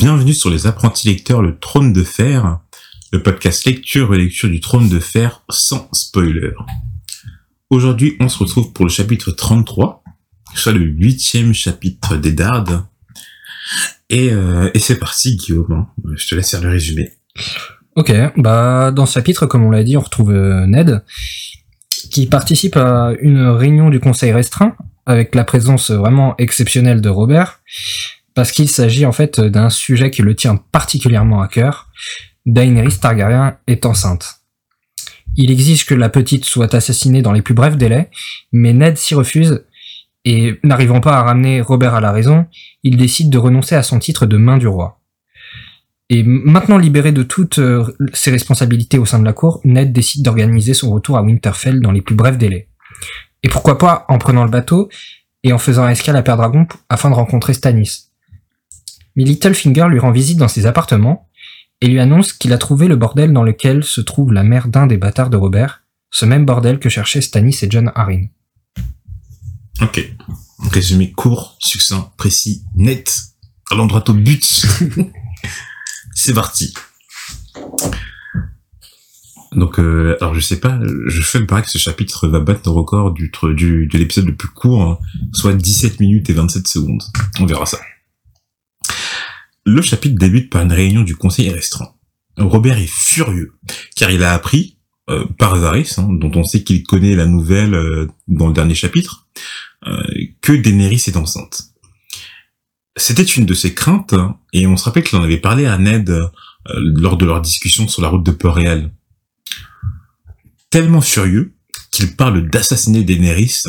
Bienvenue sur les apprentis lecteurs Le Trône de Fer, le podcast lecture et lecture du Trône de Fer sans spoiler. Aujourd'hui, on se retrouve pour le chapitre 33, soit le huitième chapitre des Dardes. Et, euh, et c'est parti, Guillaume. hein. Je te laisse faire le résumé. Ok, bah dans ce chapitre, comme on l'a dit, on retrouve euh, Ned qui participe à une réunion du conseil restreint avec la présence vraiment exceptionnelle de Robert parce qu'il s'agit en fait d'un sujet qui le tient particulièrement à cœur. Daenerys Targaryen est enceinte. Il exige que la petite soit assassinée dans les plus brefs délais, mais Ned s'y refuse et n'arrivant pas à ramener Robert à la raison, il décide de renoncer à son titre de main du roi. Et maintenant libéré de toutes euh, ses responsabilités au sein de la cour, Ned décide d'organiser son retour à Winterfell dans les plus brefs délais. Et pourquoi pas en prenant le bateau et en faisant escale à Perdragon p- afin de rencontrer Stannis. Mais Littlefinger lui rend visite dans ses appartements et lui annonce qu'il a trouvé le bordel dans lequel se trouve la mère d'un des bâtards de Robert, ce même bordel que cherchaient Stannis et John Arryn. Ok. Résumé court, succinct, précis, net, allant droit au but. c'est parti. Donc, euh, alors je sais pas, je fais me paraît que ce chapitre va battre le record du de l'épisode le plus court, hein, soit 17 minutes et 27 secondes. On verra ça. Le chapitre débute par une réunion du conseil restreint. Robert est furieux, car il a appris, euh, par Varys, hein, dont on sait qu'il connaît la nouvelle euh, dans le dernier chapitre, euh, que Daenerys est enceinte. C'était une de ses craintes, hein, et on se rappelle qu'il en avait parlé à Ned lors de leur discussion sur la route de Port-Réal. Tellement furieux qu'il parle d'assassiner Daenerys,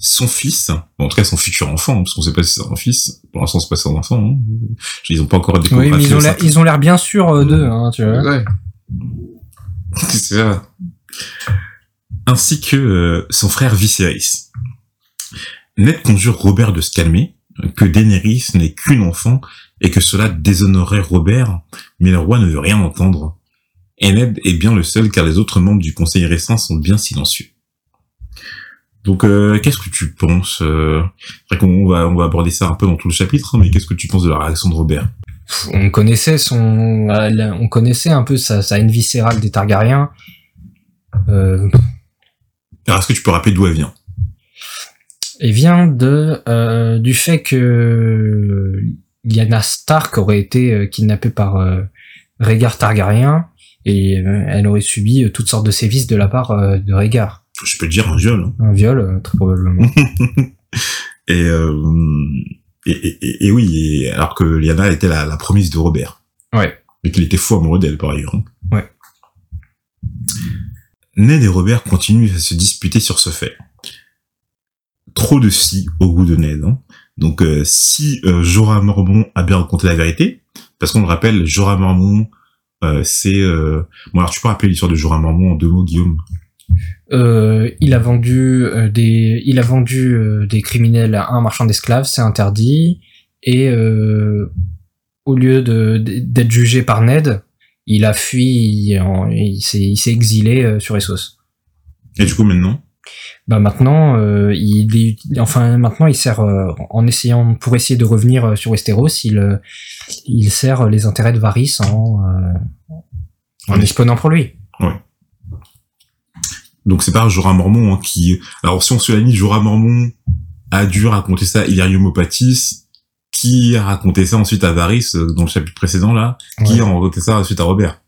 son fils, bon, en tout cas son futur enfant, hein, parce qu'on sait pas si c'est un fils, pour l'instant c'est pas son enfant, hein. ils ont pas encore découvert Oui, mais ils ont l'air, ils ont l'air bien sûrs euh, d'eux, hein, tu vois. Ouais. C'est ça. Ainsi que euh, son frère Viserys. Ned conjure Robert de se calmer, que Daenerys n'est qu'une enfant et que cela déshonorerait Robert, mais le roi ne veut rien entendre. Et Ned est bien le seul car les autres membres du conseil récent sont bien silencieux. Donc, euh, qu'est-ce que tu penses euh... Va, on va aborder ça un peu dans tout le chapitre, hein, mais qu'est-ce que tu penses de la réaction de Robert? On connaissait son, euh, on connaissait un peu sa, sa haine viscérale des Targaryens. Euh, Alors, est-ce que tu peux rappeler d'où elle vient? Et vient de euh, du fait que Lyanna Stark aurait été kidnappée par Rhaegar Targaryen et elle aurait subi toutes sortes de sévices de la part de Rhaegar. Je peux te dire un viol. hein. Un viol, euh, très probablement. Et, euh, et, et, oui, et alors que Liana était la, la promise de Robert. Ouais. Et qu'il était fou amoureux d'elle, par ailleurs. hein. Ouais. Ned et Robert continuent à se disputer sur ce fait. Trop de si au goût de Ned. hein. Donc, euh, si euh, Jorah Mormont a bien raconté la vérité, parce qu'on le rappelle, Jorah Mormont, c'est... Bon, alors tu peux rappeler l'histoire de Jorah Mormont en deux mots, Guillaume? Euh, il a vendu euh, des, il a vendu euh, des criminels à un marchand d'esclaves, c'est interdit. Et au lieu de d'être jugé par Ned, il a fui, il s'est il s'est exilé sur Essos. Et du coup, maintenant? Bah maintenant, il est, enfin maintenant il sert en essayant pour essayer de revenir sur Westeros, il il sert les intérêts de Varys en en espionnant pour lui. Donc c'est pas Jorah Mormont hein, qui... Alors si on se la mise, Jorah Mormont a dû raconter ça à Illyrium Opatis, qui a raconté ça ensuite à Varys euh, dans le chapitre précédent là, qui a raconté ça ensuite à Robert.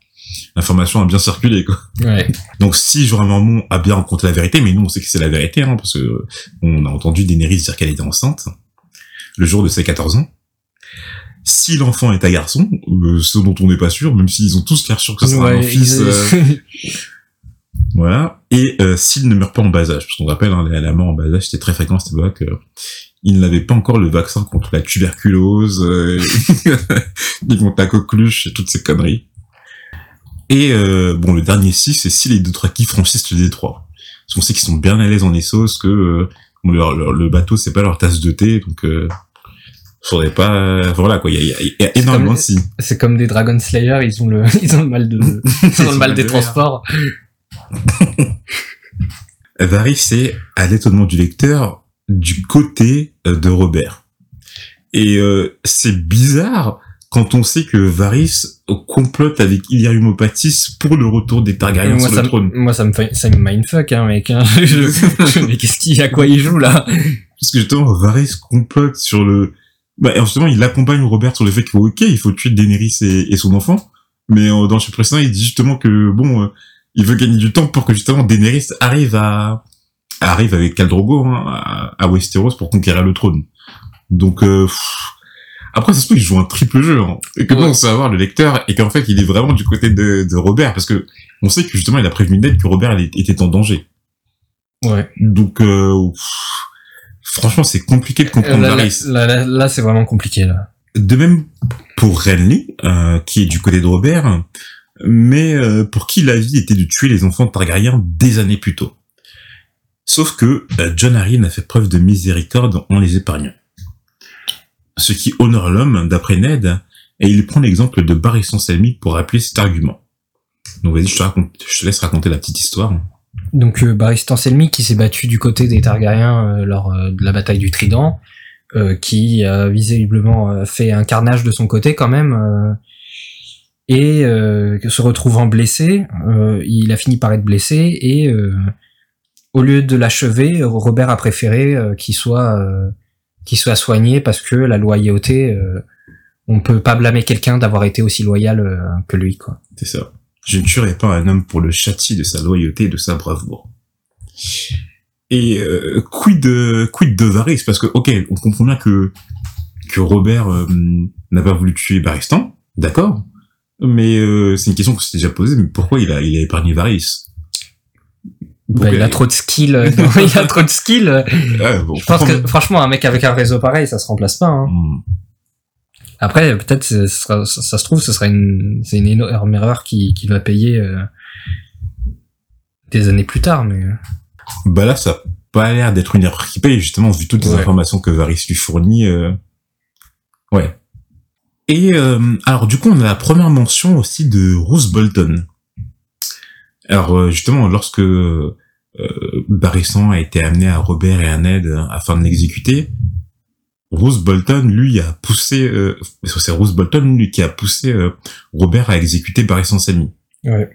L'information a bien circulé quoi. Ouais. Donc si Jorah Mormont a bien raconté la vérité, mais nous on sait que c'est la vérité, hein, parce que on a entendu Daenerys dire qu'elle était enceinte le jour de ses 14 ans. Si l'enfant est un garçon, euh, ce dont on n'est pas sûr, même s'ils ont tous l'air sûrs que c'est un fils, ils- euh, voilà. Et euh, s'il ne meurt pas en bas âge, parce qu'on rappelle, hein, la, mort en bas âge, c'était très fréquent à cette époque. euh, il n'avait pas encore le vaccin contre la tuberculose, euh, ni contre la coqueluche et toutes ces conneries. Et euh, bon, le dernier si, c'est si les deux qui franchissent le détroit. Parce qu'on sait qu'ils sont bien à l'aise en Essos, que euh, bon, leur- leur- le bateau, c'est pas leur tasse de thé, donc euh, faudrait pas... Voilà, quoi, il y a, y y énormément de si. C'est comme des Dragon Slayer, ils ont le, ils ont le mal de, ils ont le mal des transports. Varys est, à l'étonnement du lecteur, du côté euh, de Robert. Et euh, c'est bizarre quand on sait que Varys complote avec Illyrium Opatis pour le retour des Targaryens sur ça, le trône. moi, ça me fait, ça me mindfuck, hein, mec. hein. Je- je- mais qu'est-ce qu'il, à quoi il joue, là? Parce que justement, Varys complote sur le... Bah, et justement, il accompagne Robert sur le fait qu'il faut, ok, il faut tuer Daenerys et, et son enfant. Mais euh, dans le précédent, il dit justement que, bon, euh, il veut gagner du temps pour que justement Daenerys arrive à... arrive avec Khal Drogo hein, à, à Westeros pour conquérir le trône. Donc, euh, après, ça se peut qu'il joue un triple jeu. Hein, et que Ouais. on sait avoir le lecteur et qu'en fait, il est vraiment du côté de, de Robert parce que on sait que justement, il a prévenu Ned que Robert il était en danger. Ouais. Donc, euh, pff, franchement, c'est compliqué de comprendre Là, là, là, là, c'est vraiment compliqué, là. De même pour Renly, euh, qui est du côté de Robert, mais euh, pour qui la vie était de tuer les enfants Targaryens des années plus tôt. Sauf que euh, John Arryn a fait preuve de miséricorde en les épargnant. Ce qui honore l'homme, d'après Ned, et il prend l'exemple de Barristan Selmy pour rappeler cet argument. Donc vas-y, je te, laisse raconter la petite histoire. Donc, euh, Barristan Selmy, qui s'est battu du côté des Targaryens euh, lors euh, de la bataille du Trident, qui visiblement fait un carnage de son côté, quand même, et euh, se retrouvant blessé, euh, il a fini par être blessé, et euh, au lieu de l'achever, Robert a préféré qu'il soit, qu'il soit soigné, parce que la loyauté, on peut pas blâmer quelqu'un d'avoir été aussi loyal que lui, quoi. C'est ça. Je ne tuerai pas un homme pour le châtier de sa loyauté et de sa bravoure. Et quid de quid de Varys? Parce que ok, on comprend bien que que Robert n'a pas voulu tuer Baristan, d'accord, mais euh, c'est une question qu'on s'était déjà posée. Mais pourquoi il a il a épargné Varys? Bah, il a trop de skill, euh, non, il a trop de skill. Ah, bon, Je pense que franchement, un mec avec un réseau pareil, ça se remplace pas. Hein. Hmm. Après, peut-être, ça, ça se trouve, ce sera une, c'est une énorme erreur qui, qui va payer euh, des années plus tard. Mais euh, Bah là, ça a pas l'air d'être une erreur qui paye, justement, vu toutes les Ouais. informations que Varys lui fournit. euh, Ouais. Et euh, alors, du coup, on a la première mention aussi de Roose Bolton. Alors, euh, justement, lorsque euh, a été amené à Robert et à Ned euh, afin de l'exécuter, Roose Bolton, lui, a poussé... Euh, c'est Roose Bolton, lui, qui a poussé euh, Robert à exécuter Barristan Selmy. ouais.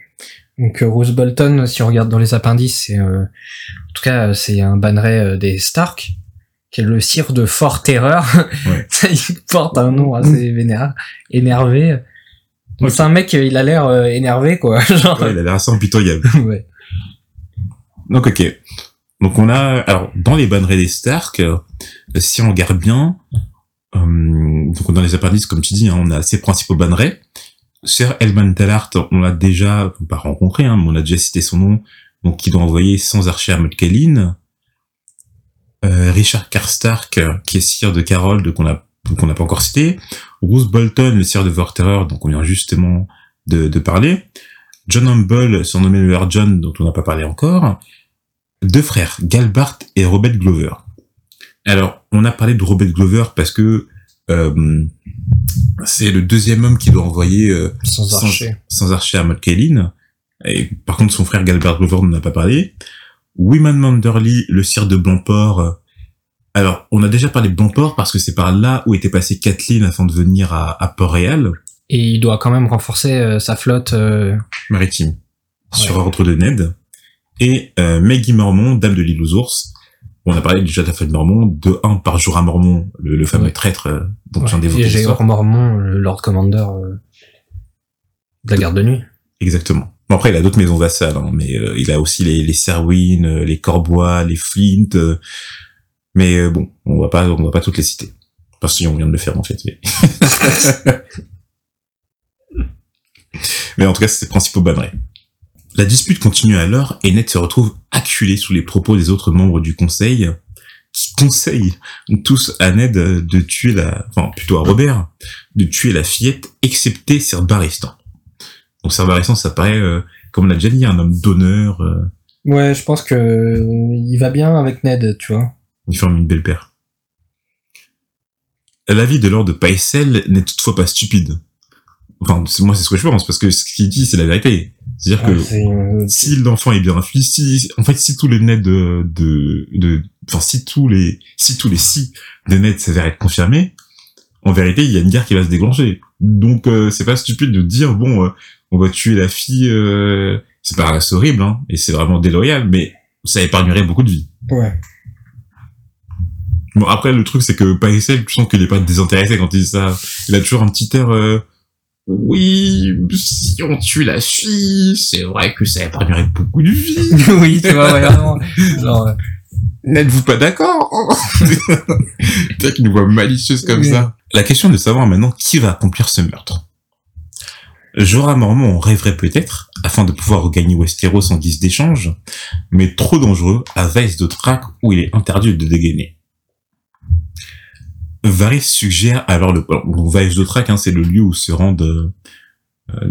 Donc Roose Bolton, si on regarde dans les appendices, en tout cas c'est un banneret des Stark, qui est le sire de Fort Terreur. Ouais. Ça, il porte un nom assez vénère, énervé. Donc Ok. c'est un mec, euh, il a l'air euh, énervé quoi. Genre, Ouais, il a l'air assez impitoyable. ouais. Donc ok. Donc on a alors dans les bannerets des Stark, euh, si on regarde bien, euh, donc dans les appendices comme tu dis, hein, on a ces principaux bannerets. Sir Elman Tallart, on l'a déjà pas rencontré, hein, mais on a déjà cité son nom, donc qui doit envoyer sans archer à Mudkellin. Euh, Richard Karstark, euh, qui est sire de Carol, qu'on a qu'on n'a pas encore cité. Bruce Bolton, le sire de Vorterer, donc on vient justement de, de parler. John Humble, surnommé le Lord John, dont on n'a pas parlé encore deux frères, Galbart et Robert Glover. Alors, on a parlé de Robert Glover parce que euh, c'est le deuxième homme qui doit envoyer euh, Sans Sans- archer. sans archer à. Et par contre, son frère Galbert Glover n'en a pas parlé. Wyman Manderly, le sire de Blancport. euh, Alors, on a déjà parlé de Blancport parce que c'est par là où était passée Kathleen afin de venir à, à Port-Réal, Et il doit quand même renforcer euh, sa flotte. euh, maritime, sur ordre de Ned. Et euh, Maggie Mormon, dame de l'île aux ours. On a parlé déjà de la famille Mormon, de un par jour à Mormon, le, le fameux Ouais. traître dont ouais, développe Géor Mormon, le Lord Commander de la garde de nuit. Exactement. Bon, après, il a d'autres maisons vassales, hein, mais euh, il a aussi les, les Serwyn, euh, les Corbois, les Flint. euh, mais euh, bon, on va pas, on va pas toutes les citer. Parce qu'on vient de le faire en fait. Mais, en tout cas, c'est ses principaux bannerets. La dispute continue alors et Ned se retrouve acculé sous les propos des autres membres du conseil qui conseillent tous à Ned de tuer la, enfin plutôt à Robert, de tuer la fillette excepté Sir Barristan. Sir Barristan, ça paraît, euh, comme on l'a déjà dit, un homme d'honneur, euh, Ouais, je pense que euh, il va bien avec Ned, tu vois. il forme une belle paire. L'avis de Lord Paisel n'est toutefois pas stupide. Enfin, moi c'est ce que je pense, parce que ce qu'il dit, c'est la vérité. C'est-à-dire que Ah, euh, si l'enfant est bien infui, si, en fait, si tous les nets de, de, de, enfin, si tous les, si tous les si de nets s'avèrent être confirmés, en vérité, il y a une guerre qui va se déclencher. Donc, euh, c'est pas stupide de dire, bon, euh, on va tuer la fille, euh, c'est pas c'est horrible, hein, et c'est vraiment déloyal, mais ça épargnerait beaucoup de vies. Ouais. Bon, après, le truc, c'est que Paisel, tu sens qu'il est pas désintéressé quand il dit ça. Il a toujours un petit air, euh, oui, si on tue la fille, c'est vrai que ça épargnerait beaucoup de vies. oui, tu vois, vraiment. Genre, euh, N'êtes-vous pas d'accord Peut-être une voix malicieuse comme Oui. ça. La question est de savoir maintenant qui va accomplir ce meurtre. Jorah Mormont en rêverait peut-être, afin de pouvoir regagner Westeros en guise d'échange, mais trop dangereux à Vice de Trac où il est interdit de dégainer. Varys suggère alors le... bon, Vice de Trac, hein, c'est le lieu où se rendent euh, euh,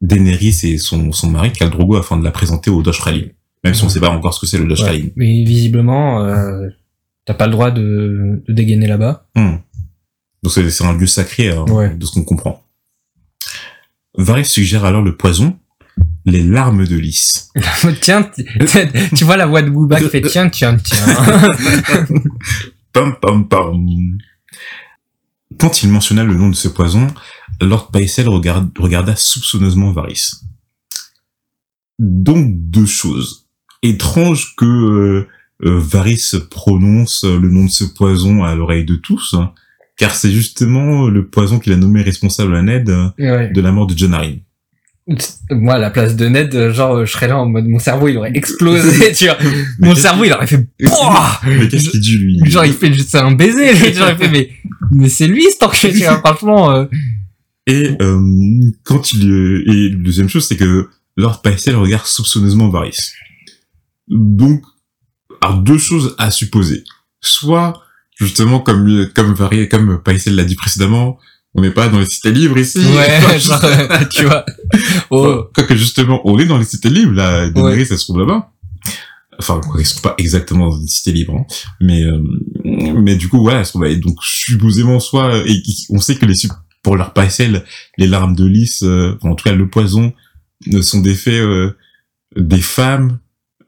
Daenerys et son, son mari, Khal Drogo, afin de la présenter au Doshralim. Même si on sait pas encore ce que c'est le ouais. Mais visiblement, euh, t'as pas le droit de, de dégainer là-bas. Hmm. Donc c'est c'est un lieu sacré hein, Ouais. de ce qu'on comprend. Varys suggère alors le poison, les larmes de lys. tiens, tu vois la voix de Booba qui fait tiens, tiens, tiens. Pam pam pam. Quand il mentionna le nom de ce poison, Lord Paisel regarda soupçonneusement Varys. Donc deux choses. Étrange que euh, euh, Varys prononce le nom de ce poison à l'oreille de tous, hein, car c'est justement le poison qu'il a nommé responsable à Ned euh, ouais. de la mort de Jon Arryn. Moi, à la place de Ned, euh, genre, je serais là en mode, mon cerveau, il aurait explosé, tu vois. Mais Mon cerveau, il aurait fait, Pouah Mais qu'est-ce qu'il dit lui genre, il fait juste un baiser, lui. Genre, il fait, mais, mais c'est lui, ce enculé, tu vois, franchement, euh, Et euh, quand il euh, et la deuxième chose c'est que Lord Paisel regarde soupçonneusement Varys. Donc alors deux choses à supposer. Soit justement comme comme Varys comme Paisel l'a dit précédemment, on n'est pas dans les cités libres ici. ouais, genre, euh, tu vois. Oh, Quoique justement on est dans les cités libres là, Daenerys elle se trouve là-bas. Enfin, ils sont pas exactement dans une cité libre, hein. mais euh, mais du coup voilà. Et donc supposément soit et on sait que les pour leur Paisel, les larmes de lys, euh, en tout cas le poison, ne sont des faits euh, des femmes,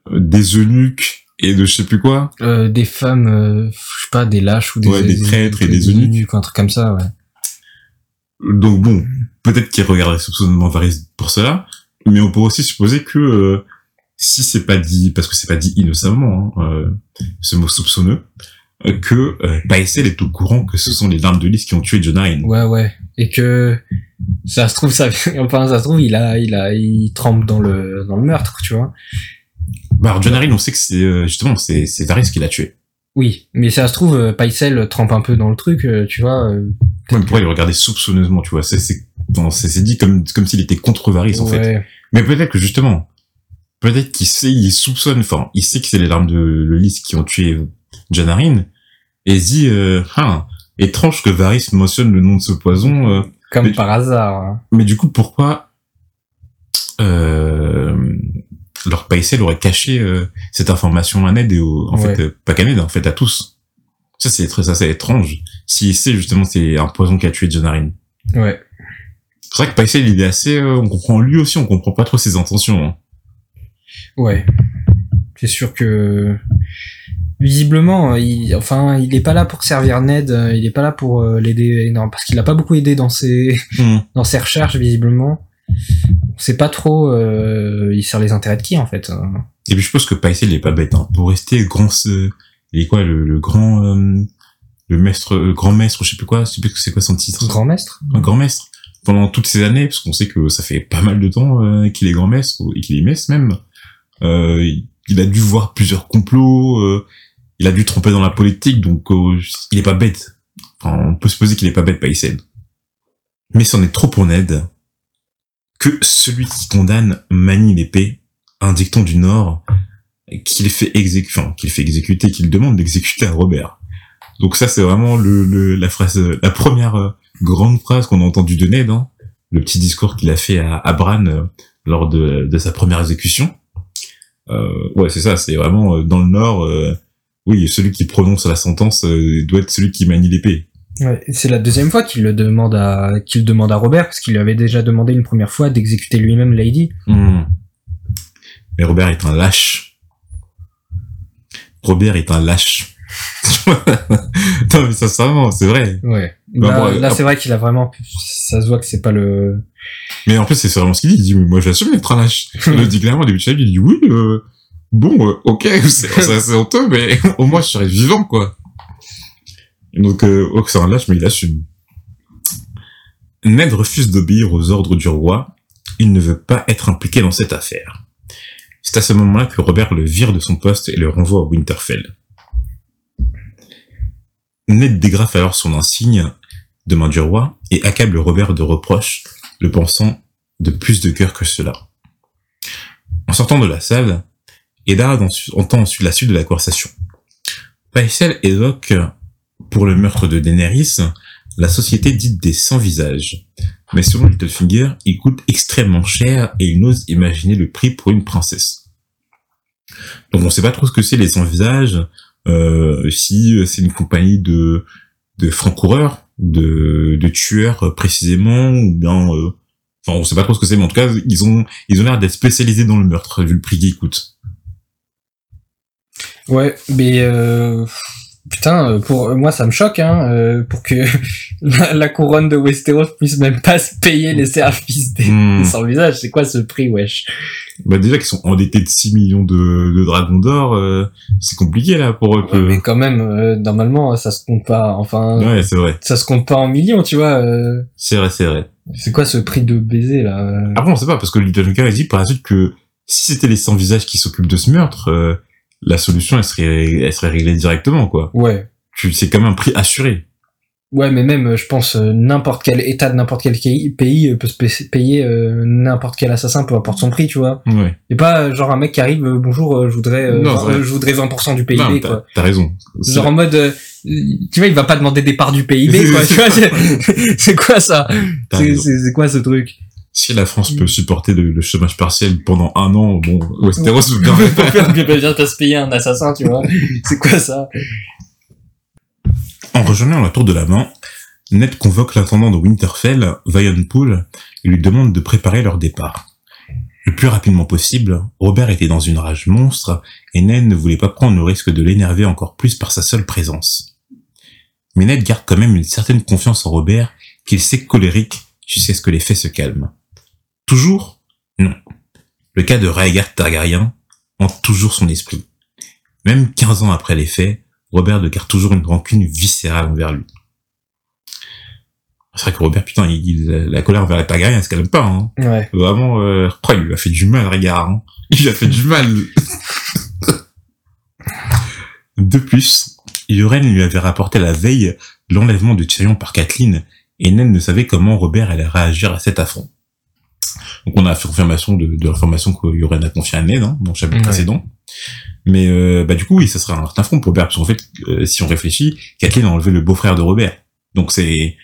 euh, des eunuques et de je sais plus quoi. euh, des femmes, euh, je sais pas, des lâches ou des, Ouais, des traîtres et des eunuques. un truc comme ça, ouais. Donc bon, peut-être qu'ils regardaient soupçonnement Varys pour cela, mais on pourrait aussi supposer que euh, si c'est pas dit, parce que c'est pas dit innocemment, hein, euh, ce mot soupçonneux, euh, que euh, Paisel est au courant que ce sont les larmes de lys qui ont tué Jon Arryn. Ouais, ouais. Et que, ça se trouve, ça, enfin, ça se trouve, il a, il a, il trempe dans le, dans le meurtre, tu vois. Bah, Arryn, on sait que c'est euh, justement c'est c'est Varys qui l'a tué. Oui. Mais ça se trouve, euh, Paisel trempe un peu dans le truc, euh, tu vois. euh, Ouais, mais pourquoi il le regardait soupçonneusement, tu vois? C'est c'est dit comme comme s'il était contre Varys en fait. Mais peut-être que justement, peut-être qu'il sait, il soupçonne, enfin, il sait que c'est les larmes de le lys qui ont tué Jon Arryn, et il se dit, euh, ah, étrange que Varys mentionne le nom de ce poison, euh, Comme par hasard. hein. mais du coup, pourquoi euh, Lord Paisel aurait caché euh, cette information à Ned et au, en Ouais. fait, euh, pas qu'à Ned, en fait, à tous Ça, c'est très, ça, c'est étrange. S'il sait justement c'est un poison qui a tué Arryn. Ouais. C'est vrai que Paisel, il est assez, euh, on comprend lui aussi, on comprend pas trop ses intentions. hein. Ouais. C'est sûr que visiblement, il, enfin, il est pas là pour servir Ned, euh, il est pas là pour euh, l'aider, non, parce qu'il a pas beaucoup aidé dans ses Hmm. dans ses recherches visiblement. On sait pas trop, euh, il sert les intérêts de qui en fait. hein. Et puis je pense que Paisel il est pas bête. Hein. Pour rester grand, il est quoi le, le grand, euh, le maître, euh, grand maître, je sais plus quoi, je sais plus c'est quoi son titre. Grand maître. Un grand maître. Pendant toutes ces années, parce qu'on sait que ça fait pas mal de temps euh, qu'il est grand maître et qu'il est maître même. Euh, il- a dû voir plusieurs complots. euh, il a dû tromper dans la politique, donc il est pas bête. Enfin, on peut supposer qu'il est pas bête, Paisel. Mais c'en est trop pour Ned que celui qui condamne manie l'épée, un dicton du Nord, qu'il fait enfin, qu'il fait exécuter, qu'il demande d'exécuter à Robert. Donc ça, c'est vraiment le, le- la phrase, la première euh, grande phrase qu'on a entendue de Ned, hein, le petit discours qu'il a fait à, à Bran euh, lors de, de sa première exécution. Euh, ouais, c'est ça, c'est vraiment euh, dans le Nord. oui, celui qui prononce la sentence doit être celui qui manie l'épée. Ouais, c'est la deuxième fois qu'il le demande à qu'il le demande à Robert parce qu'il lui avait déjà demandé une première fois d'exécuter lui-même Lady. Hmm. Mais Robert est un lâche. Robert est un lâche. non, mais sincèrement, c'est vrai. Ouais. Bah, là, bon, là, c'est vrai qu'il a vraiment, ça se voit que c'est pas le, Mais en plus, c'est vraiment ce qu'il dit. Il dit, moi, j'assume d'être un lâche. Il le dit clairement au début de. Il dit, oui, euh, bon, euh, ok, c'est honteux, mais au moins, je serai vivant, quoi. Donc, euh, un lâche, mais il assume. Ned refuse d'obéir aux ordres du roi. Il ne veut pas être impliqué dans cette affaire. C'est à ce moment-là que Robert le vire de son poste et le renvoie à Winterfell. Ned dégrafe alors son insigne de main du roi et accable Robert de reproches, le pensant de plus de cœur que cela. En sortant de la salle, Eddard entend ensuite la suite de la conversation. Paisel évoque, pour le meurtre de Daenerys, la société dite des sans-visages. Mais selon Littlefinger, il coûte extrêmement cher et il n'ose imaginer le prix pour une princesse. Donc on sait pas trop ce que c'est les sans-visages, euh, si c'est une compagnie de, de francs-coureurs, de, de tueurs euh, précisément, ou bien... euh, Enfin, on sait pas trop ce que c'est, mais en tout cas, ils ont, ils ont l'air d'être spécialisés dans le meurtre, vu le prix qu'ils coûtent. Ouais, mais euh, putain, euh, pour moi ça me choque, hein, euh, pour que la, couronne de Westeros puisse même pas se payer les services des, des sans visage. C'est quoi ce prix, wesh? Bah déjà qu'ils sont endettés de 6 millions de, de dragons d'or, euh, c'est compliqué là pour eux que... Ouais, Mais quand même, euh, normalement ça se compte pas. Enfin, Ouais, c'est vrai. ça se compte pas en millions, tu vois. euh. C'est vrai, c'est vrai. c'est quoi ce prix de baiser là? Euh Après, on sait pas, parce que Littlefinger, il dit par la suite que si c'était les sans-visages qui s'occupent de ce meurtre, euh, la solution, elle serait, elle serait réglée directement, quoi. Ouais. Tu- C'est quand même un prix assuré. Ouais, mais même, je pense, euh, n'importe quel état de n'importe quel pays euh, peut se pa- payer euh, n'importe quel assassin, peu importe son prix, tu vois. Ouais. Et pas euh, genre un mec qui arrive, bonjour, je voudrais, euh, Non, genre, je voudrais 20% du PIB, Non, quoi. t'as, raison. C'est- Genre en mode, euh, tu vois, il va pas demander des parts du PIB, quoi. tu vois, c'est- quoi ça? C'est quoi ce truc? Si la France peut supporter le, le chômage partiel pendant un an, bon, Westeros veut bien Pour faire bien bien te se payer un assassin, tu vois. C'est quoi ça? En rejoignant la tour de la main, Ned convoque l'intendant de Winterfell, Pool, et lui demande de préparer leur départ. Le plus rapidement possible, Robert était dans une rage monstre, et Ned ne voulait pas prendre le risque de l'énerver encore plus par sa seule présence. Mais Ned garde quand même une certaine confiance en Robert, qu'il sait colérique jusqu'à ce que les faits se calment. Toujours Non. Le cas de Rhaegar Targaryen hante toujours son esprit. Même 15 ans après les faits, Robert garde toujours une rancune viscérale envers lui. C'est vrai que Robert, putain, il, il- la, colère envers les Targaryens, elle se calme pas, hein. Ouais. Vraiment, euh, après, il lui a fait du mal, Rhaegar, hein. Il lui a fait du mal. De plus, Yoren lui avait rapporté la veille l'enlèvement de Tyrion par Kathleen, et Ned ne savait comment Robert allait réagir à cet affront. Donc on a fait confirmation de, de l'information que Yoren a confiée à Ned, hein, dans le chapitre Ouais. précédent. Mais euh, bah du coup, oui, ça serait un affront pour Robert, parce qu'en fait, euh, si on réfléchit, Kathleen a enlevé le beau-frère de Robert. Donc c'est...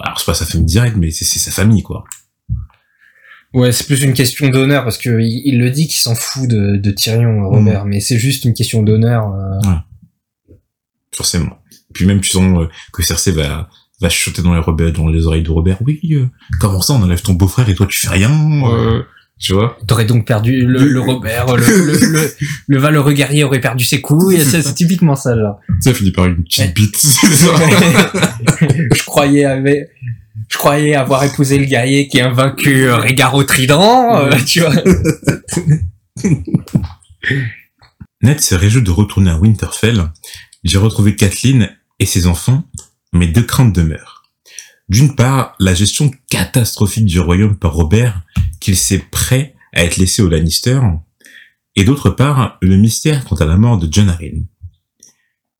Alors c'est pas sa famille directe, mais c'est sa famille, quoi. Ouais, c'est plus une question d'honneur parce que il, il le dit qu'il s'en fout de, de Tyrion, Robert, mais c'est juste une question d'honneur. euh. forcément. Puis même tu sens euh, que Cersei va va chuchoter dans les rebelles, dans les oreilles de Robert. Oui, euh, comment ça, on enlève ton beau-frère et toi tu fais rien, euh, tu vois T'aurais donc perdu le, le Robert, le, le, le, le valeureux guerrier aurait perdu ses couilles, c'est c'est typiquement ça, là. Ça finit par une petite bite. je croyais avec, je croyais avoir épousé le guerrier qui a vaincu euh, Régard au trident, euh, tu vois. Ned se réjouit de retourner à Winterfell. J'ai retrouvé Kathleen et ses enfants, mais deux craintes demeurent. D'une part, la gestion catastrophique du royaume par Robert, qu'il sait prêt à être laissé aux Lannister, et d'autre part, le mystère quant à la mort de Jon Arryn.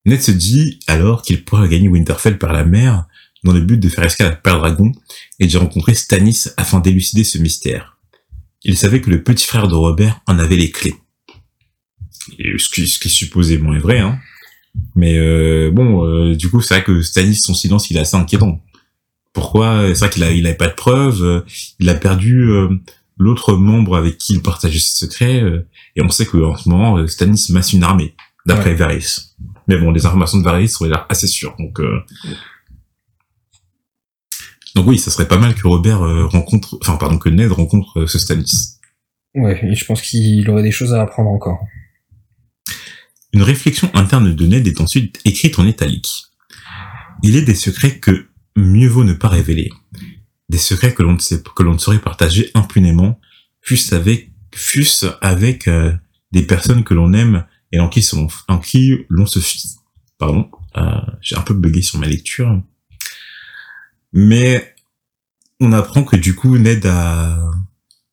Ned se dit alors qu'il pourrait gagner Winterfell par la mer dans le but de faire escale à Père Dragon et de rencontrer Stannis afin d'élucider ce mystère. Il savait que le petit frère de Robert en avait les clés. Et ce qui, ce qui supposément est vrai, hein. Mais euh, bon, euh, du coup, c'est vrai que Stannis, son silence, il est assez inquiétant. Pourquoi? C'est vrai qu'il a, il avait pas de preuves. euh, il a perdu euh, l'autre membre avec qui il partageait ce secret. euh, et on sait qu'en ce moment, Stannis masse une armée, d'après Ouais. Varys. Mais bon, les informations de Varys sont l'air assez sûres. Donc, euh... donc oui, ça serait pas mal que Robert rencontre, enfin pardon, que Ned rencontre ce Stannis. Ouais, et je pense qu'il aurait des choses à apprendre encore. Une réflexion interne de Ned est ensuite écrite en italique. Il est des secrets que mieux vaut ne pas révéler. Des secrets que l'on ne saurait partager impunément, fût-ce avec, euh, des personnes que l'on aime et en qui, sont, en qui l'on se fie. Pardon, euh, j'ai un peu bugué sur ma lecture. Mais on apprend que du coup Ned a,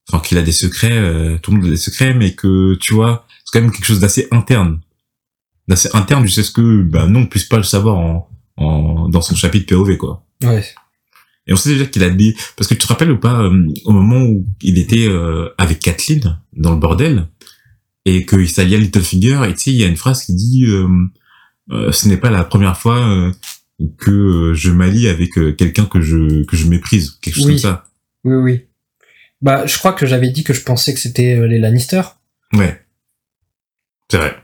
enfin qu'il a des secrets, euh, tout le monde a des secrets, mais que tu vois, c'est quand même quelque chose d'assez interne, d'assez interne. Ce que, bah non, on puisse pas le savoir en, en dans son chapitre POV quoi. Ouais. Et on sait déjà qu'il a des, parce que tu te rappelles ou pas, euh, au moment où il était euh, avec Kathleen dans le bordel et qu'il s'alliait à Littlefinger, et tu sais, il y a une phrase qui dit, euh, euh, ce n'est pas la première fois euh, que je m'allie avec quelqu'un que je que je méprise, quelque chose Oui. comme ça. Oui, oui. Bah, je crois que j'avais dit que je pensais que c'était les Lannister. Ouais. C'est vrai.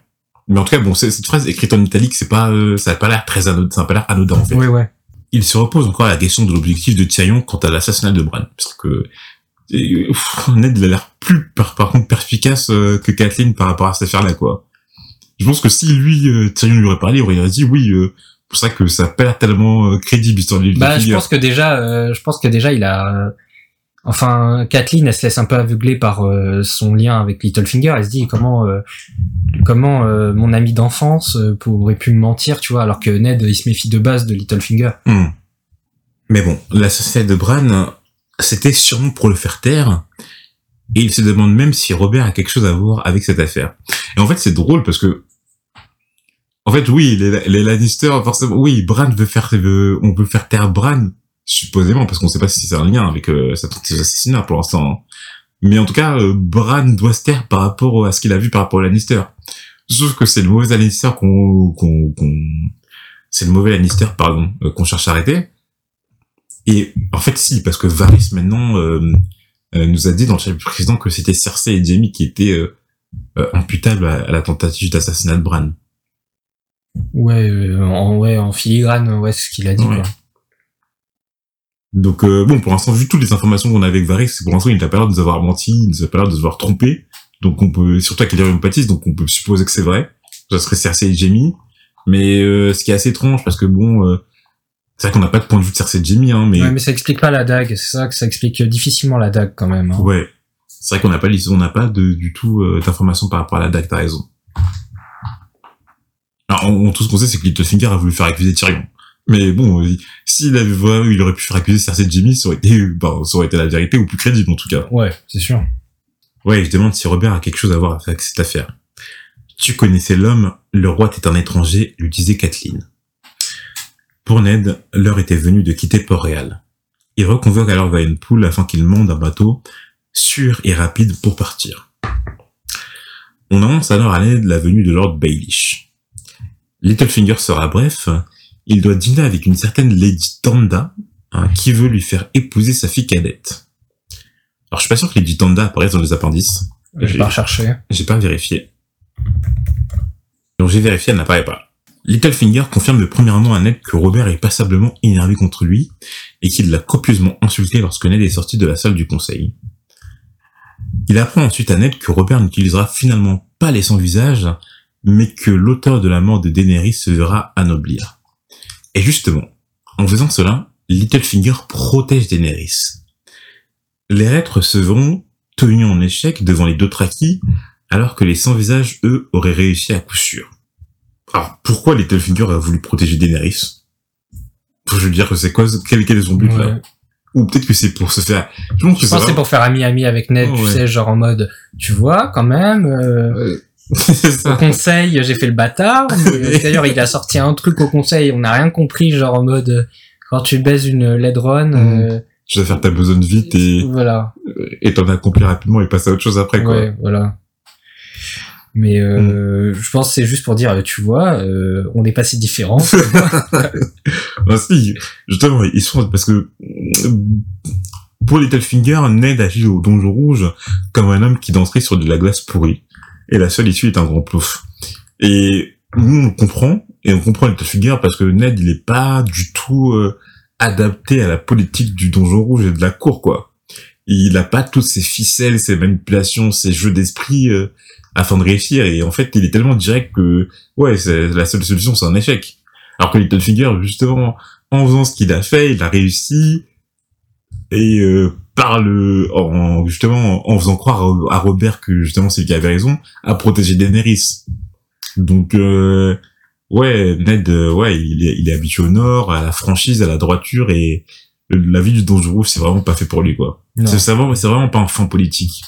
Mais en tout cas, bon, cette phrase écrite en italique, c'est pas, euh, ça a pas l'air très anodin, ça a pas l'air anodin, en fait. Oui, ouais. Il se repose encore à la question de l'objectif de Tyrion quant à l'assassinat de Bran. Parce que, et, ouf, Ned, il a l'air plus, par, par contre, perspicace euh, que Kathleen par rapport à cette affaire-là, quoi. Je pense que si lui, euh, Tyrion lui aurait parlé, il aurait dit oui, euh, c'est pour ça que ça l'air tellement euh, crédible, l'histoire de Bah, je pense que déjà, euh, je pense que déjà, il a. euh, Enfin, Kathleen, elle se laisse un peu aveugler par euh, son lien avec Littlefinger. Elle se dit comment, euh, comment euh, mon ami d'enfance euh, pourrait pu me mentir, tu vois, alors que Ned, il se méfie de base de Littlefinger. Hmm. Mais bon, l'assassinat de Bran, c'était sûrement pour le faire taire. Et il se demande même si Robert a quelque chose à voir avec cette affaire. Et en fait, c'est drôle parce que, en fait, oui, les, Lannister, forcément, oui, Bran veut faire, on veut faire taire Bran, supposément, parce qu'on sait pas si c'est un lien avec euh, cet assassinat pour l'instant. Mais en tout cas, euh, Bran doit se taire par rapport à ce qu'il a vu par rapport aux Lannister. Sauf que c'est le mauvais Lannister qu'on, qu'on, qu'on- c'est le mauvais Lannister, pardon, euh, qu'on cherche à arrêter. Et en fait, si, parce que Varys maintenant euh, euh, nous a dit dans le chapitre précédent que c'était Cersei et Jaime qui étaient euh, euh, imputables à, à la tentative d'assassinat de Bran. Ouais, euh, en, ouais, en filigrane, ouais, c'est ce qu'il a dit. Ouais. quoi. Donc euh, bon, pour l'instant, vu toutes les informations qu'on a avec Varys, pour l'instant, il n'a pas l'air de nous avoir menti, il nous a pas l'air de nous avoir trompé. Donc on peut, surtout avec les Baptiste, donc on peut supposer que c'est vrai. Ça serait Cersei et Jaime. Mais euh, ce qui est assez étrange, parce que bon, euh, c'est vrai qu'on n'a pas de point de vue de Cersei et Jaime, hein, mais Ouais, mais ça explique pas la dague. C'est ça que ça explique difficilement la dague quand même. hein. Ouais. C'est vrai qu'on n'a pas on n'a pas de, du tout euh, d'informations par rapport à la DAC, t'as raison. Alors, on, on- tout ce qu'on sait, c'est que Littlefinger a voulu faire accuser Tyrion. Mais bon, euh, s'il avait vraiment, il aurait pu faire accuser Cersei Jaime, ça aurait été, bah, ça aurait été la vérité, ou plus crédible, en tout cas. Ouais, c'est sûr. Ouais, je demande si Robert a quelque chose à voir avec cette affaire. Tu connaissais l'homme, le roi était un étranger, lui disait Kathleen. Pour Ned, l'heure était venue de quitter Port-Réal. Il reconvoque alors Pool afin qu'il monte un bateau sûr et rapide pour partir. On annonce alors à Ned la venue de Lord Baelish. Littlefinger sera bref, il doit dîner avec une certaine Lady Tanda, hein, qui veut lui faire épouser sa fille cadette. Alors je suis pas sûr que Lady Tanda apparaisse dans les appendices, Je vais J'ai- pas rechercher. j'ai pas vérifié. Donc j'ai vérifié, elle n'apparaît pas. Littlefinger confirme premièrement à Ned que Robert est passablement énervé contre lui et qu'il l'a copieusement insulté lorsque Ned est sorti de la salle du conseil. Il apprend ensuite à Ned que Robert n'utilisera finalement pas les sans-visage, mais que l'auteur de la mort de Daenerys se verra anoblir. Et justement, en faisant cela, Littlefinger protège Daenerys. Les reîtres se verront tenus en échec devant les Dothraki, alors que les sans-visage, eux, auraient réussi à coup sûr. Alors, pourquoi Littlefinger a voulu protéger Daenerys? Je veux dire que c'est quoi, quel, est son but là? Ou peut-être que c'est pour se faire... Je pense que c'est vraiment- pour faire ami-ami avec Ned, tu Ouais. sais, genre en mode, tu vois, quand même, euh, au conseil, j'ai fait le bâtard. D'ailleurs, il a sorti un truc au conseil, on n'a rien compris, genre en mode, quand tu baises une ledron, euh, Tu dois faire ta besogne vite et voilà. et t'en accomplir rapidement et passer à autre chose après, quoi. Ouais, voilà. Mais euh, je pense que c'est juste pour dire, euh, tu vois, euh, on n'est pas si différents. Ah, si, justement, ils sont parce que pour Littlefinger, Ned agit au Donjon Rouge comme un homme qui danserait sur de la glace pourrie. Et la seule issue est un grand plouf. Et nous, on comprend, et on comprend Littlefinger parce que Ned, il est pas du tout euh, adapté à la politique du Donjon Rouge et de la cour, quoi. Il a pas toutes ses ficelles, ses manipulations, ses jeux d'esprit euh, afin de réussir. Et en fait, il est tellement direct que, ouais, la seule solution, c'est un échec. Alors que Littlefinger, justement, en faisant ce qu'il a fait, il a réussi et euh, par le en justement en faisant croire à Robert que justement c'est lui qui avait raison, à protéger Daenerys. Donc euh, ouais, Ned, euh, ouais, il est, il est habitué au nord, à la franchise, à la droiture et la vie du dangereux, c'est vraiment pas fait pour lui quoi. C'est vraiment, c'est vraiment pas un fin politique.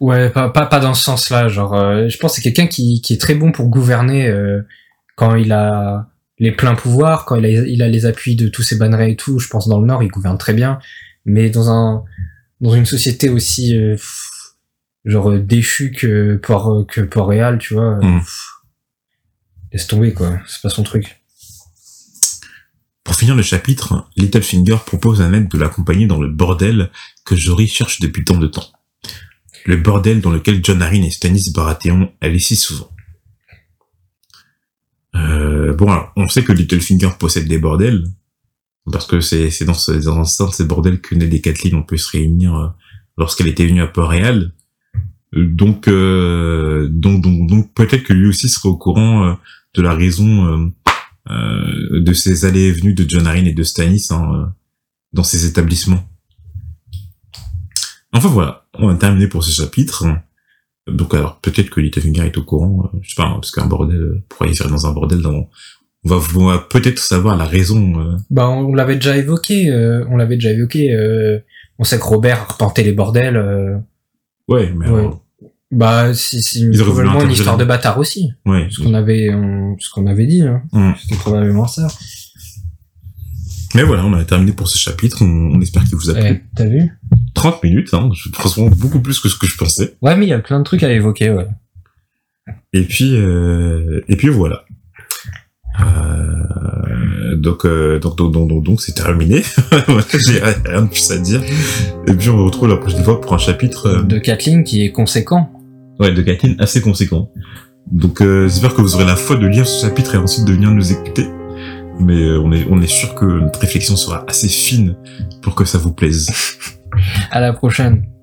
Ouais, pas, pas, pas dans ce sens-là. Genre, euh, je pense que c'est quelqu'un qui, qui est très bon pour gouverner euh, quand il a les pleins pouvoirs, quand il a, il a les appuis de tous ses bannerets et tout. Je pense dans le Nord, il gouverne très bien. Mais dans un dans une société aussi euh, genre euh, déchue que Port que Port-Réal, tu vois. Mm. laisse tomber quoi. C'est pas son truc. Pour finir le chapitre, Littlefinger propose à Ned de l'accompagner dans le bordel que Jory cherche depuis tant de temps. Le bordel dans lequel John Arryn et Stannis Baratheon allaient si souvent. Euh, bon, alors, on sait que Littlefinger possède des bordels, parce que c'est dans, ce, dans ces bordels que Ned et Kathleen ont pu se réunir euh, lorsqu'elle était venue à Port-Réal. Donc, euh, donc, donc, donc peut-être que lui aussi serait au courant euh, de la raison euh, de ces allées et venues de John Arryn et de Stannis hein, dans ces établissements. Enfin voilà, on a terminé pour ce chapitre. Donc alors peut-être que Littlefinger est au courant, euh, je sais pas, hein, parce qu'un bordel, euh, pour aller dans un bordel, dans, on va, on va peut-être savoir la raison. euh, Bah, on l'avait déjà évoqué. euh, on l'avait déjà évoqué. euh, on sait que Robert repentait les bordels. euh, ouais, mais Ouais. alors, bah, probablement une histoire de bâtard aussi. ouais. Ce qu'on avait, on- ce qu'on avait dit. Hein. Mm. C'était probablement ça. Mais voilà, on a terminé pour ce chapitre. On, on espère qu'il vous a plu. T'as vu? 30 minutes, hein, je- franchement beaucoup plus que ce que je pensais. Ouais, mais il y a plein de trucs à évoquer. Ouais. Et puis, euh, et puis voilà. Euh, donc, euh, donc, donc, donc, donc, c'est terminé. J'ai rien de plus à dire. Et puis, on se retrouve la prochaine fois pour un chapitre euh, De Kathleen qui est conséquent. ouais, de Kathleen assez conséquent. Donc, euh, j'espère que vous aurez la foi de lire ce chapitre et ensuite de venir nous écouter. Mais euh, on, est, on est sûr que notre réflexion sera assez fine pour que ça vous plaise. À la prochaine.